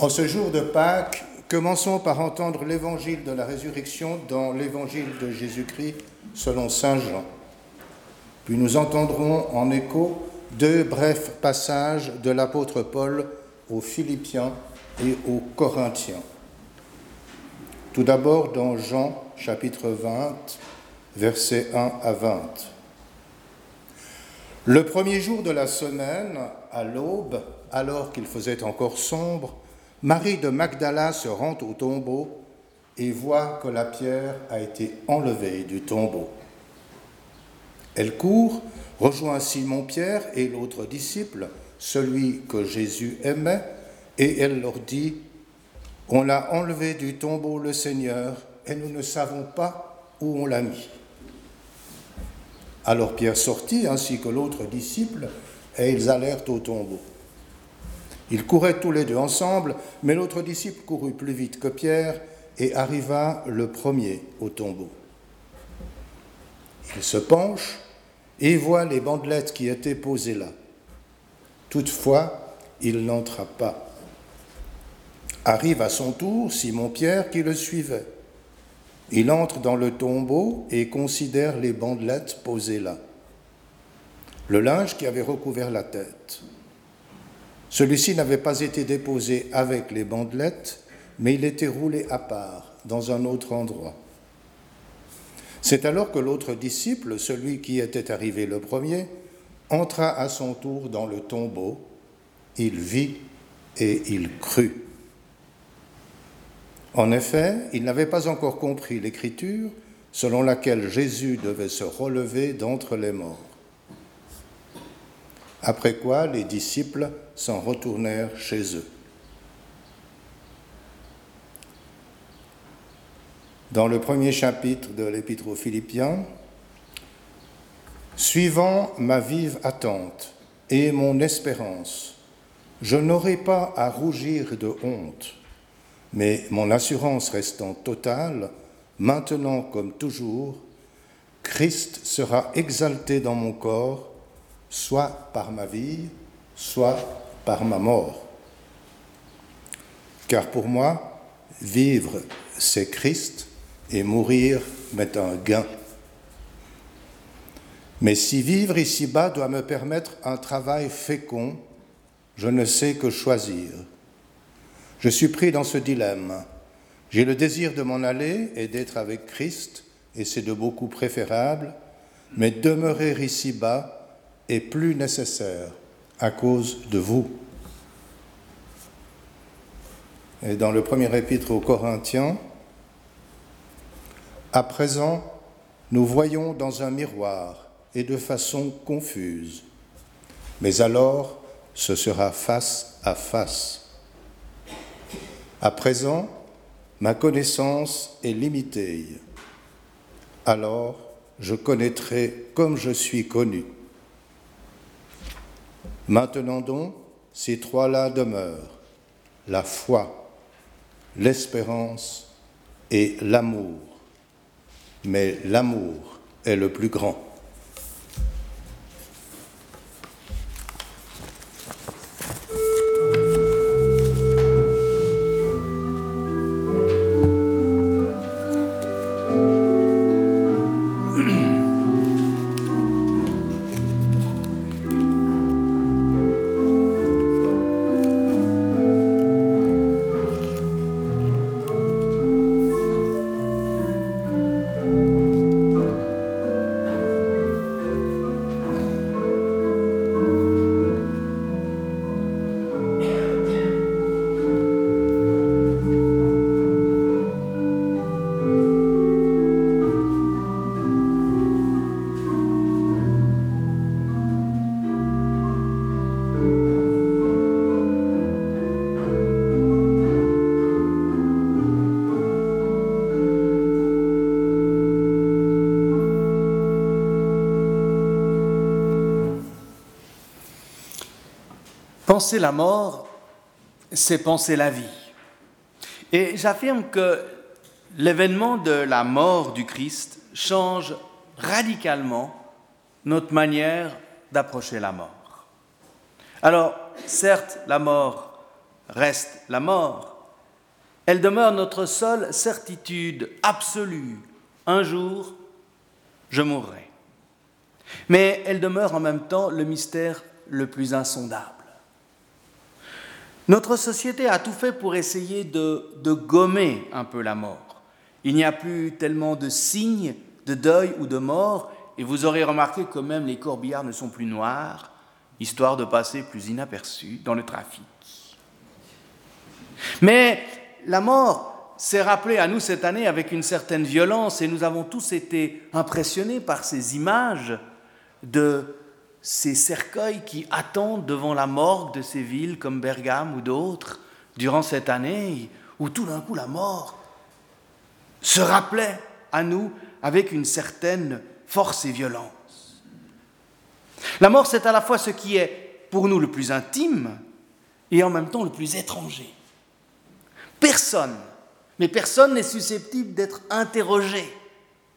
En ce jour de Pâques, commençons par entendre l'évangile de la résurrection dans l'évangile de Jésus-Christ selon Saint Jean. Puis nous entendrons en écho deux brefs passages de l'apôtre Paul aux Philippiens et aux Corinthiens. Tout d'abord dans Jean chapitre 20, versets 1 à 20. Le premier jour de la semaine, à l'aube, alors qu'il faisait encore sombre, Marie de Magdala se rend au tombeau et voit que la pierre a été enlevée du tombeau. Elle court, rejoint Simon-Pierre et l'autre disciple, celui que Jésus aimait, et elle leur dit, On l'a enlevé du tombeau le Seigneur, et nous ne savons pas où on l'a mis. Alors Pierre sortit, ainsi que l'autre disciple, et ils allèrent au tombeau. Ils couraient tous les deux ensemble, mais l'autre disciple courut plus vite que Pierre et arriva le premier au tombeau. Il se penche et voit les bandelettes qui étaient posées là. Toutefois, il n'entra pas. Arrive à son tour Simon-Pierre qui le suivait. Il entre dans le tombeau et considère les bandelettes posées là. Le linge qui avait recouvert la tête. Celui-ci n'avait pas été déposé avec les bandelettes, mais il était roulé à part, dans un autre endroit. C'est alors que l'autre disciple, celui qui était arrivé le premier, entra à son tour dans le tombeau, il vit et il crut. En effet, il n'avait pas encore compris l'écriture selon laquelle Jésus devait se relever d'entre les morts. Après quoi, les disciples s'en retournèrent chez eux. Dans le premier chapitre de l'Épître aux Philippiens, Suivant ma vive attente et mon espérance, je n'aurai pas à rougir de honte, mais mon assurance restant totale, maintenant comme toujours, Christ sera exalté dans mon corps, soit par ma vie, soit par ma mort. Car pour moi, vivre, c'est Christ, et mourir m'est un gain. Mais si vivre ici-bas doit me permettre un travail fécond, je ne sais que choisir. Je suis pris dans ce dilemme. J'ai le désir de m'en aller et d'être avec Christ, et c'est de beaucoup préférable, mais demeurer ici-bas est plus nécessaire à cause de vous. Et dans le premier épître aux Corinthiens, à présent, nous voyons dans un miroir et de façon confuse, mais alors ce sera face à face. À présent, ma connaissance est limitée, alors je connaîtrai comme je suis connu. Maintenant donc, ces trois-là demeurent, la foi, l'espérance et l'amour. Mais l'amour est le plus grand. Penser la mort, c'est penser la vie. Et j'affirme que l'événement de la mort du Christ change radicalement notre manière d'approcher la mort. Alors, certes, la mort reste la mort. Elle demeure notre seule certitude absolue. Un jour, je mourrai. Mais elle demeure en même temps le mystère le plus insondable. Notre société a tout fait pour essayer de, gommer un peu la mort. Il n'y a plus tellement de signes de deuil ou de mort, et vous aurez remarqué que même les corbillards ne sont plus noirs, histoire de passer plus inaperçus dans le trafic. Mais la mort s'est rappelée à nous cette année avec une certaine violence, et nous avons tous été impressionnés par ces images de ces cercueils qui attendent devant la morgue de ces villes comme Bergame ou d'autres durant cette année, où tout d'un coup la mort se rappelait à nous avec une certaine force et violence. La mort, c'est à la fois ce qui est pour nous le plus intime et en même temps le plus étranger. Personne, mais personne n'est susceptible d'être interrogé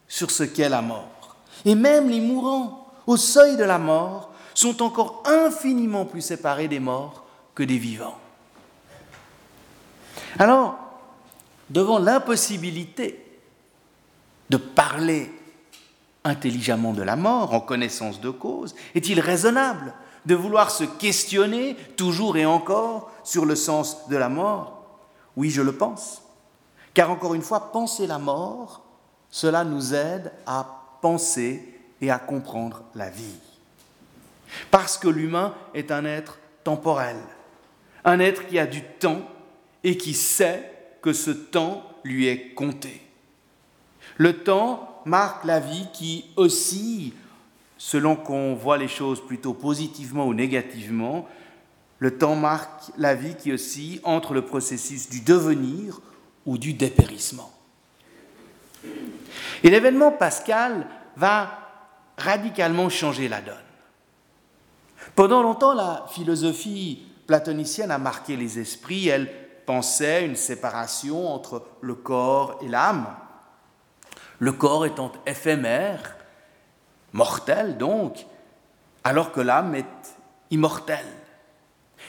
sur ce qu'est la mort. Et même les mourants, au seuil de la mort, sont encore infiniment plus séparés des morts que des vivants. Alors, devant l'impossibilité de parler intelligemment de la mort, en connaissance de cause Est-il raisonnable de vouloir se questionner toujours et encore sur le sens de la mort? Oui, je le pense. Car encore une fois, penser la mort, cela nous aide à penser et à comprendre la vie. Parce que l'humain est un être temporel, un être qui a du temps et qui sait que ce temps lui est compté. Le temps marque la vie qui oscille, selon qu'on voit les choses plutôt positivement ou négativement, le temps marque la vie qui oscille entre le processus du devenir ou du dépérissement. Et l'événement pascal va radicalement changer la donne. Pendant longtemps, la philosophie platonicienne a marqué les esprits, elle pensait une séparation entre le corps et l'âme, le corps étant éphémère, mortel donc, alors que l'âme est immortelle.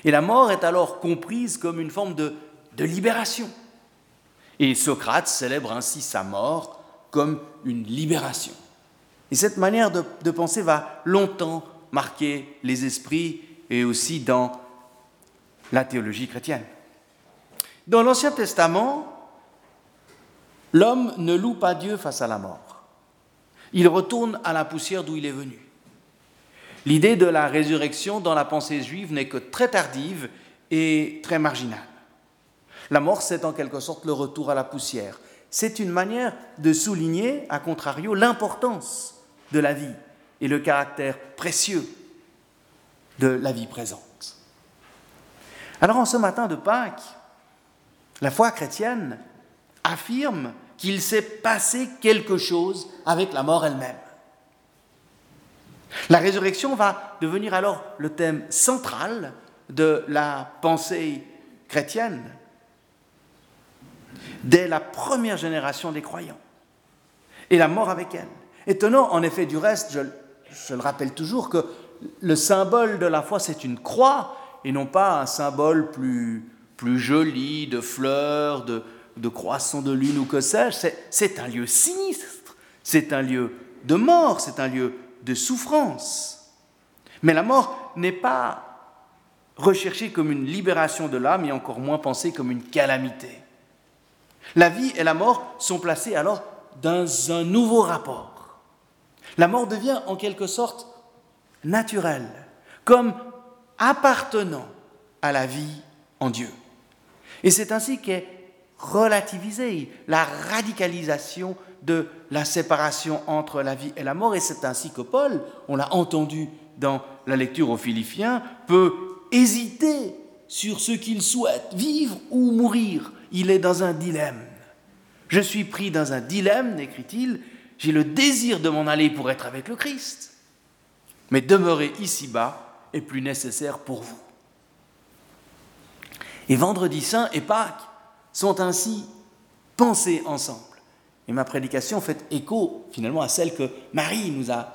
Et la mort est alors comprise comme une forme de, libération. Et Socrate célèbre ainsi sa mort comme une libération. Et cette manière de, penser va longtemps marquer les esprits et aussi dans la théologie chrétienne. Dans l'Ancien Testament, L'homme ne loue pas Dieu face à la mort. Il retourne à la poussière d'où il est venu. L'idée de la résurrection dans la pensée juive n'est que très tardive et très marginale. La mort, c'est en quelque sorte le retour à la poussière. C'est une manière de souligner, à contrario, l'importance de la vie et le caractère précieux de la vie présente. Alors en ce matin de Pâques, la foi chrétienne affirme qu'il s'est passé quelque chose avec la mort elle-même. La résurrection va devenir alors le thème central de la pensée chrétienne dès la première génération des croyants, et la mort avec elle. Étonnant, en effet, du reste, je, le rappelle toujours, que le symbole de la foi, c'est une croix, et non pas un symbole plus, joli de fleurs, de, de croissant de lune ou que sais-je, c'est un lieu sinistre, c'est un lieu de mort, c'est un lieu de souffrance. Mais la mort n'est pas recherchée comme une libération de l'âme et encore moins pensée comme une calamité. La vie et la mort sont placées alors dans un nouveau rapport. La mort devient en quelque sorte naturelle, comme appartenant à la vie en Dieu. Et c'est ainsi qu'est relativiser la radicalisation de la séparation entre la vie et la mort. Et c'est ainsi que Paul, on l'a entendu dans la lecture aux Philippiens, peut hésiter sur ce qu'il souhaite, vivre ou mourir. Il est dans un dilemme. Je suis pris dans un dilemme, écrit-il, j'ai le désir de m'en aller pour être avec le Christ, mais demeurer ici-bas est plus nécessaire pour vous. Et vendredi saint et Pâques, sont ainsi pensés ensemble. Et ma prédication fait écho finalement à celle que Marie nous a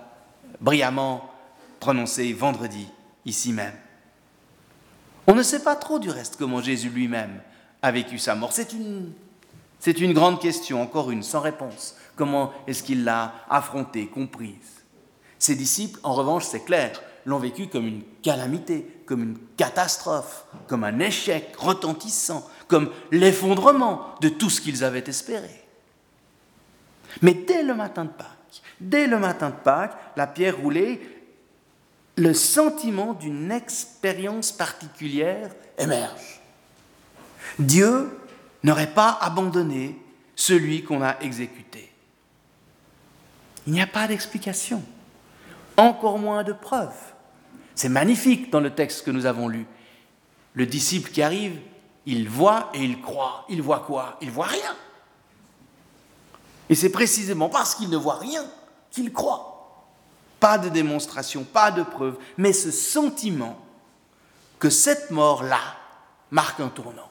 brillamment prononcée vendredi, ici même. On ne sait pas trop du reste comment Jésus lui-même a vécu sa mort. C'est une, c'est une grande question, encore une, sans réponse. Comment est-ce qu'il l'a affrontée, comprise Ses disciples, en revanche, c'est clair, l'ont vécu comme une calamité, comme une catastrophe, comme un échec retentissant, comme l'effondrement de tout ce qu'ils avaient espéré. Mais dès le matin de Pâques, dès le matin de Pâques, la pierre roulée, le sentiment d'une expérience particulière émerge. Dieu n'aurait pas abandonné celui qu'on a exécuté. Il n'y a pas d'explication, encore moins de preuves. C'est magnifique dans le texte que nous avons lu. Le disciple qui arrive, il voit et il croit. Il voit quoi? Il voit rien. Et c'est précisément parce qu'il ne voit rien qu'il croit. Pas de démonstration, pas de preuve, mais ce sentiment que cette mort-là marque un tournant.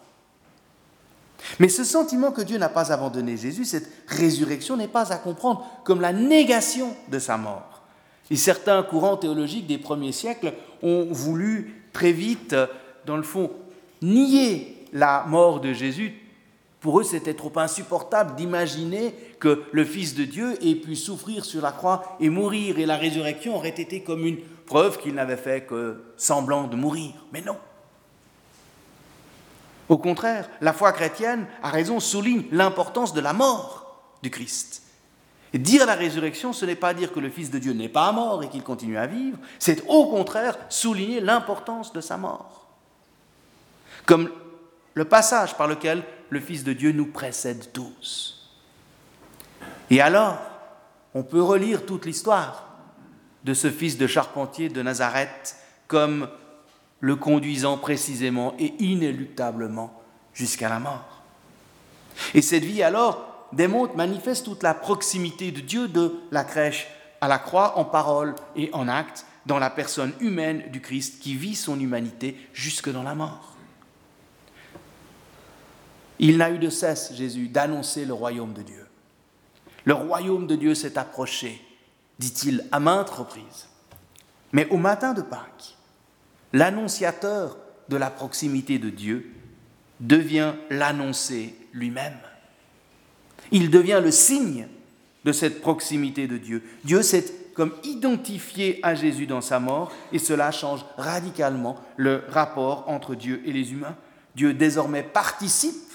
Mais ce sentiment que Dieu n'a pas abandonné Jésus, cette résurrection n'est pas à comprendre comme la négation de sa mort. Et certains courants théologiques des premiers siècles ont voulu très vite, dans le fond, nier la mort de Jésus. Pour eux, c'était trop insupportable d'imaginer que le Fils de Dieu ait pu souffrir sur la croix et mourir, et la résurrection aurait été comme une preuve qu'il n'avait fait que semblant de mourir. Mais non. Au contraire, la foi chrétienne, a raison, souligne l'importance de la mort du Christ. Dire la résurrection, ce n'est pas dire que le Fils de Dieu n'est pas mort et qu'il continue à vivre, c'est au contraire souligner l'importance de sa mort. Comme le passage par lequel le Fils de Dieu nous précède tous. Et alors, on peut relire toute l'histoire de ce fils de charpentier de Nazareth comme le conduisant précisément et inéluctablement jusqu'à la mort. Et cette vie alors démontre, manifeste toute la proximité de Dieu de la crèche à la croix en parole et en acte dans la personne humaine du Christ qui vit son humanité jusque dans la mort. Il n'a eu de cesse, Jésus, d'annoncer le royaume de Dieu. Le royaume de Dieu s'est approché, dit-il à maintes reprises. Mais au matin de Pâques, l'annonciateur de la proximité de Dieu devient l'annoncé lui-même. Il devient le signe de cette proximité de Dieu. Dieu s'est comme identifié à Jésus dans sa mort et cela change radicalement le rapport entre Dieu et les humains. Dieu désormais participe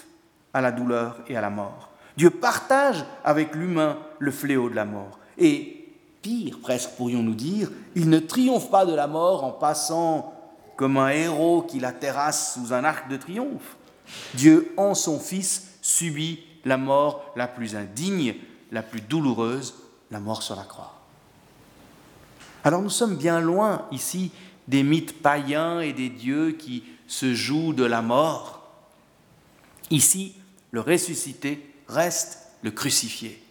à la douleur et à la mort. Dieu partage avec l'humain le fléau de la mort. Et pire, presque pourrions-nous dire, il ne triomphe pas de la mort en passant comme un héros qui la terrasse sous un arc de triomphe. Dieu, en son Fils, subit la mort la plus indigne, la plus douloureuse, la mort sur la croix. Alors nous sommes bien loin ici des mythes païens et des dieux qui se jouent de la mort. Ici, le ressuscité reste le crucifié.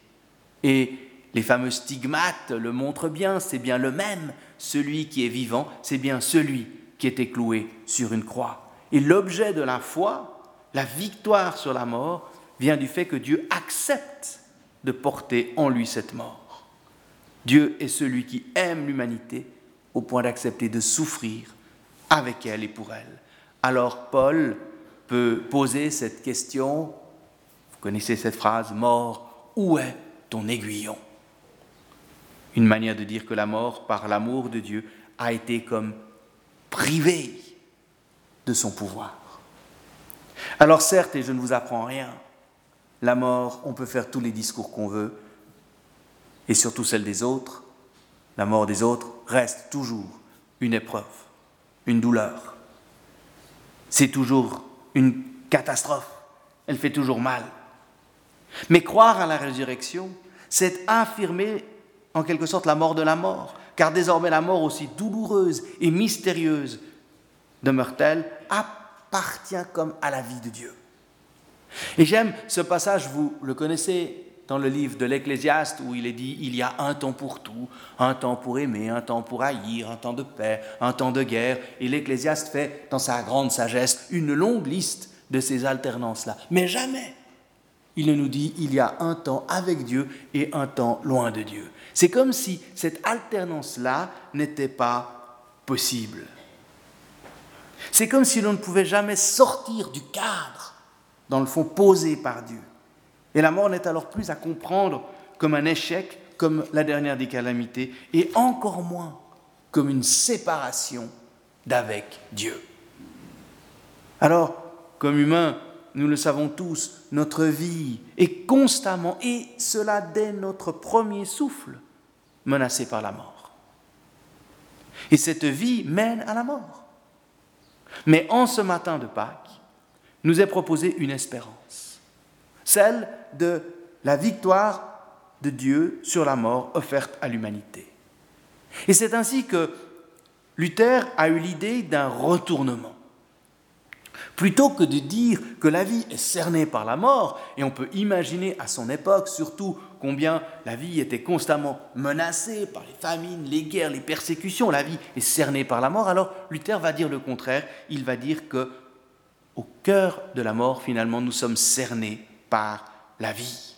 Et les fameux stigmates le montrent bien, c'est bien le même, celui qui est vivant, c'est bien celui qui était cloué sur une croix. Et l'objet de la foi, la victoire sur la mort, vient du fait que Dieu accepte de porter en lui cette mort. Dieu est celui qui aime l'humanité au point d'accepter de souffrir avec elle et pour elle. Alors Paul peut poser cette question, vous connaissez cette phrase, mort, où est ton aiguillon? Une manière de dire que la mort, par l'amour de Dieu, a été comme privée de son pouvoir. Alors certes, et je ne vous apprends rien, la mort, on peut faire tous les discours qu'on veut, et surtout celle des autres, la mort des autres reste toujours une épreuve, une douleur. C'est toujours une catastrophe, elle fait toujours mal. Mais croire à la résurrection, c'est affirmer en quelque sorte la mort de la mort, car désormais la mort aussi douloureuse et mystérieuse demeure-t-elle, appartient comme à la vie de Dieu. Et j'aime ce passage, vous le connaissez dans le livre de l'Ecclésiaste où il est dit il y a un temps pour tout, un temps pour aimer, un temps pour haïr, un temps de paix, un temps de guerre. Et l'Ecclésiaste fait, dans sa grande sagesse, une longue liste de ces alternances-là. Mais jamais il ne nous dit il y a un temps avec Dieu et un temps loin de Dieu. C'est comme si cette alternance-là n'était pas possible. C'est comme si l'on ne pouvait jamais sortir du cadre, dans le fond, posé par Dieu. Et la mort n'est alors plus à comprendre comme un échec, comme la dernière des calamités, et encore moins comme une séparation d'avec Dieu. Alors, comme humains, nous le savons tous, notre vie est constamment, et cela dès notre premier souffle, menacée par la mort. Et cette vie mène à la mort. Mais en ce matin de Pâques, nous est proposée une espérance, celle de la victoire de Dieu sur la mort offerte à l'humanité. Et c'est ainsi que Luther a eu l'idée d'un retournement. Plutôt que de dire que la vie est cernée par la mort, et on peut imaginer à son époque surtout combien la vie était constamment menacée par les famines, les guerres, les persécutions, la vie est cernée par la mort, alors Luther va dire le contraire, il va dire que au cœur de la mort, finalement, nous sommes cernés par la vie.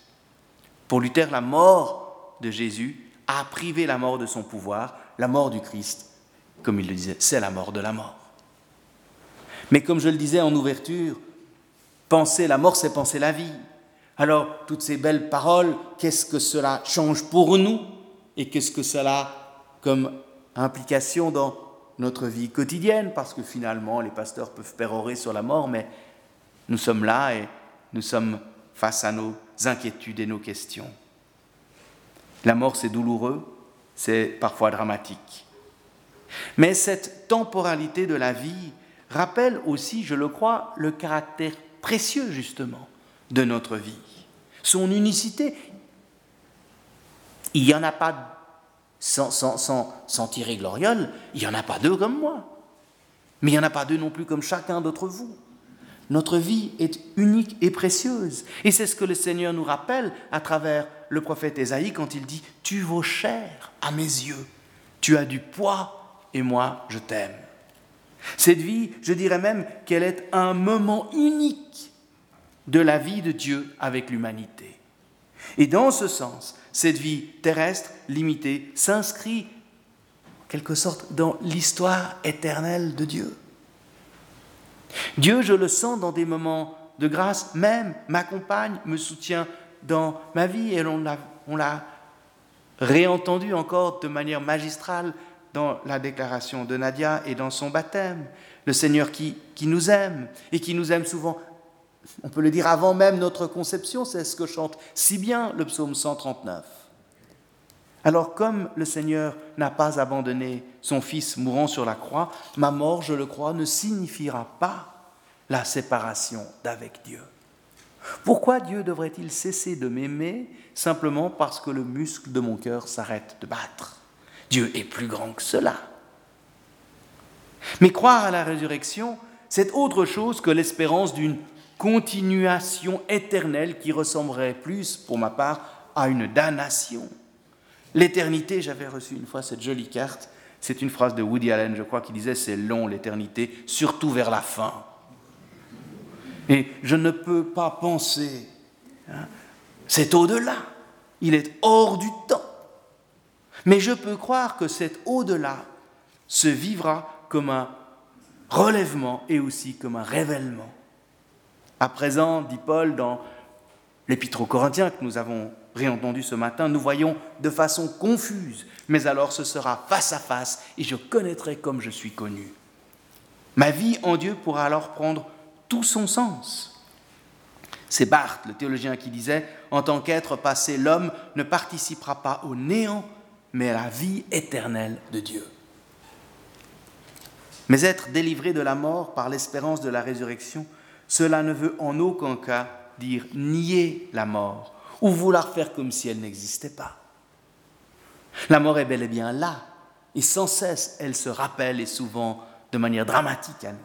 Pour Luther, la mort de Jésus a privé la mort de son pouvoir, la mort du Christ, comme il le disait, c'est la mort de la mort. Mais comme je le disais en ouverture, penser la mort, c'est penser la vie. Alors, toutes ces belles paroles, qu'est-ce que cela change pour nous et qu'est-ce que cela a comme implication dans notre vie quotidienne? Parce que finalement, les pasteurs peuvent pérorer sur la mort, mais nous sommes là et nous sommes face à nos inquiétudes et nos questions. La mort, c'est douloureux, c'est parfois dramatique. Mais cette temporalité de la vie rappelle aussi, je le crois, le caractère précieux justement de notre vie, son unicité. Il n'y en a pas, sans, sans, tirer gloriole, il n'y en a pas deux comme moi, mais il n'y en a pas deux non plus comme chacun d'entre vous. Notre vie est unique et précieuse. Et c'est ce que le Seigneur nous rappelle à travers le prophète Ésaïe quand il dit, Tu vaux cher à mes yeux, tu as du poids et moi je t'aime. Cette vie, je dirais même qu'elle est un moment unique de la vie de Dieu avec l'humanité. Et dans ce sens, cette vie terrestre limitée s'inscrit en quelque sorte dans l'histoire éternelle de Dieu. Dieu, je le sens dans des moments de grâce, même m'accompagne, me soutient dans ma vie, et on l'a réentendu encore de manière magistrale dans la déclaration de Nadia et dans son baptême. Le Seigneur qui, qui nous aime et qui nous aime souvent, on peut le dire avant même notre conception, c'est ce que chante si bien le psaume 139. Alors comme le Seigneur n'a pas abandonné son Fils mourant sur la croix, ma mort, je le crois, ne signifiera pas la séparation d'avec Dieu. Pourquoi Dieu devrait-il cesser de m'aimer? Simplement parce que le muscle de mon cœur s'arrête de battre Dieu est plus grand que cela. Mais croire à la résurrection, c'est autre chose que l'espérance d'une continuation éternelle qui ressemblerait plus, pour ma part, à une damnation. L'éternité, j'avais reçu une fois cette jolie carte, c'est une phrase de Woody Allen, je crois, qui disait c'est long l'éternité, surtout vers la fin. Et je ne peux pas penser, hein, c'est au-delà, il est hors du temps. Mais je peux croire que cet au-delà se vivra comme un relèvement et aussi comme un révèlement. À présent, dit Paul dans l'Épître aux Corinthiens que nous avons réentendu ce matin, nous voyons de façon confuse, mais alors ce sera face à face et je connaîtrai comme je suis connu. Ma vie en Dieu pourra alors prendre tout son sens. C'est Barthes, le théologien, qui disait, en tant qu'être passé, l'homme ne participera pas au néant mais la vie éternelle de Dieu. Mais être délivré de la mort par l'espérance de la résurrection, cela ne veut en aucun cas dire nier la mort ou vouloir faire comme si elle n'existait pas. La mort est bel et bien là, et sans cesse elle se rappelle et souvent de manière dramatique à nous.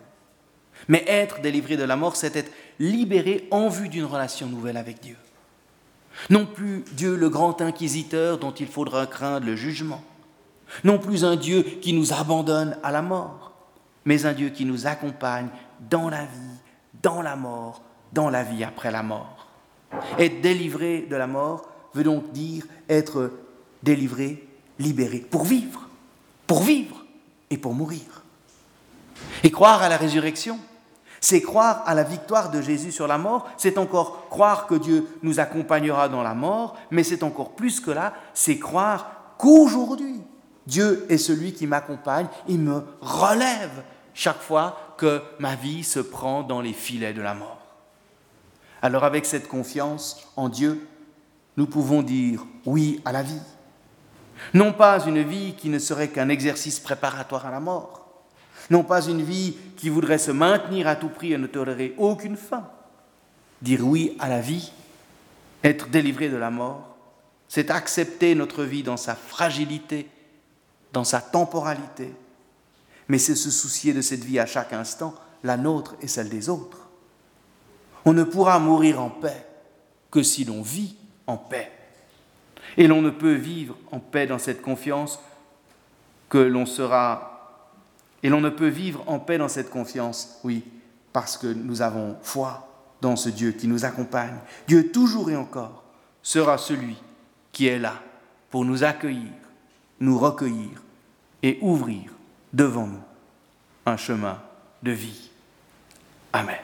Mais être délivré de la mort, c'est être libéré en vue d'une relation nouvelle avec Dieu. Non plus Dieu le grand inquisiteur dont il faudra craindre le jugement. Non plus un Dieu qui nous abandonne à la mort, mais un Dieu qui nous accompagne dans la vie, dans la mort, dans la vie après la mort. Être délivré de la mort veut donc dire être délivré, libéré, pour vivre, pour vivre et pour mourir. Et croire à la résurrection, c'est croire à la victoire de Jésus sur la mort, c'est encore croire que Dieu nous accompagnera dans la mort, mais c'est encore plus que là, c'est croire qu'aujourd'hui, Dieu est celui qui m'accompagne, il me relève chaque fois que ma vie se prend dans les filets de la mort. Alors avec cette confiance en Dieu, nous pouvons dire oui à la vie. Non pas une vie qui ne serait qu'un exercice préparatoire à la mort, non pas une vie qui voudrait se maintenir à tout prix et ne tolérer aucune fin. Dire oui à la vie, être délivré de la mort, c'est accepter notre vie dans sa fragilité, dans sa temporalité, mais c'est se soucier de cette vie à chaque instant, la nôtre et celle des autres. On ne pourra mourir en paix que si l'on vit en paix. Et l'on ne peut vivre en paix dans cette confiance que l'on sera... Et l'on ne peut vivre en paix dans cette confiance, oui, parce que nous avons foi dans ce Dieu qui nous accompagne. Dieu toujours et encore sera celui qui est là pour nous accueillir, nous recueillir et ouvrir devant nous un chemin de vie. Amen.